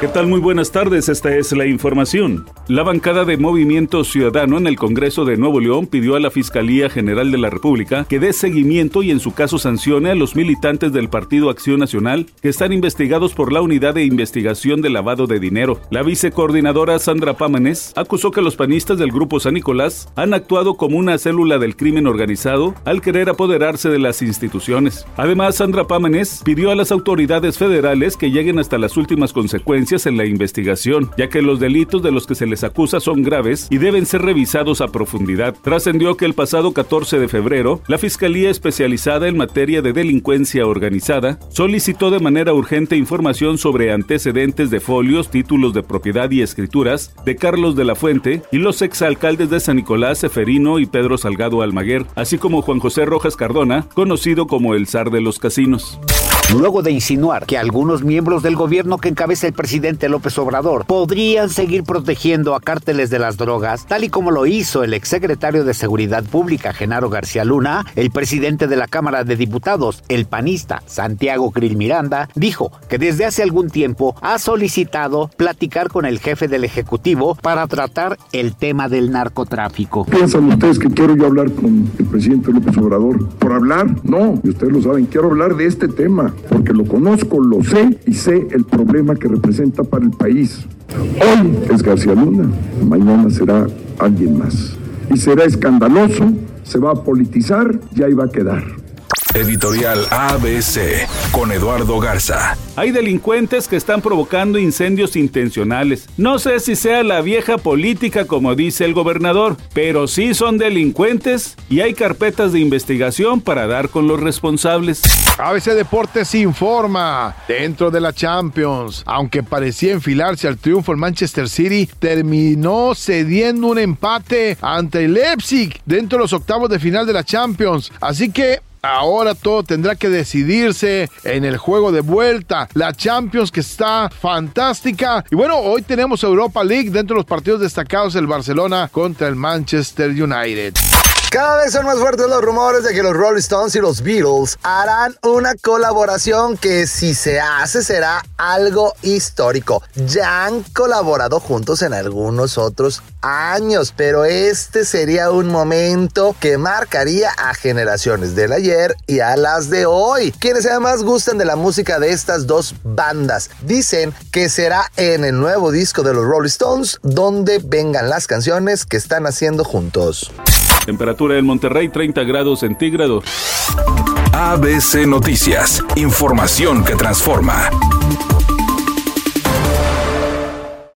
¿Qué tal? Muy buenas tardes, esta es la información. La bancada de Movimiento Ciudadano en el Congreso de Nuevo León pidió a la Fiscalía General de la República que dé seguimiento y en su caso sancione a los militantes del Partido Acción Nacional que están investigados por la Unidad de Investigación de Lavado de Dinero. La vicecoordinadora Sandra Pámanes acusó que los panistas del Grupo San Nicolás han actuado como una célula del crimen organizado al querer apoderarse de las instituciones. Además, Sandra Pámanes pidió a las autoridades federales que lleguen hasta las últimas consecuencias en la investigación, ya que los delitos de los que se les acusa son graves y deben ser revisados a profundidad. Trascendió que el pasado 14 de febrero, la Fiscalía Especializada en Materia de Delincuencia Organizada solicitó de manera urgente información sobre antecedentes de folios, títulos de propiedad y escrituras de Carlos de la Fuente y los exalcaldes de San Nicolás, Seferino y Pedro Salgado Almaguer, así como Juan José Rojas Cardona, conocido como el zar de los casinos luego de insinuar que algunos miembros del gobierno que encabeza el presidente López Obrador podrían seguir protegiendo a cárteles de las drogas, tal y como lo hizo el exsecretario de Seguridad Pública Genaro García Luna, el presidente de la Cámara de Diputados, el panista Santiago Krill Miranda, dijo que desde hace algún tiempo ha solicitado platicar con el jefe del Ejecutivo para tratar el tema del narcotráfico. ¿Piensan ustedes que quiero yo hablar con el presidente López Obrador? ¿Por hablar? No, y ustedes lo saben, quiero hablar de este tema porque lo conozco, lo sé y sé el problema que para el país. Hoy es García Luna, mañana será alguien más. Y será escandaloso, se va a politizar y ahí va a quedar. Editorial ABC con Eduardo Garza. Hay delincuentes que están provocando incendios intencionales. No sé si sea la vieja política como dice el gobernador, pero sí son delincuentes y hay carpetas de investigación para dar con los responsables. ABC Deportes informa. Dentro de la Champions, aunque parecía enfilarse al triunfo el Manchester City, terminó cediendo un empate ante el Leipzig dentro de los octavos de final de la Champions. Así que Ahora todo tendrá que decidirse en el juego de vuelta. La Champions que está fantástica. Y bueno, hoy tenemos Europa League dentro de los partidos destacados el Barcelona contra el Manchester United. Cada vez son más fuertes los rumores de que los Rolling Stones y los Beatles harán una colaboración que si se hace será algo histórico. Ya han colaborado juntos en algunos otros años, pero este sería un momento que marcaría a generaciones del ayer y a las de hoy, quienes además gustan de la música de estas dos bandas. Dicen que será en el nuevo disco de los Rolling Stones donde vengan las canciones que están haciendo juntos. Temperatura en Monterrey 30 grados centígrados. ABC Noticias, información que transforma.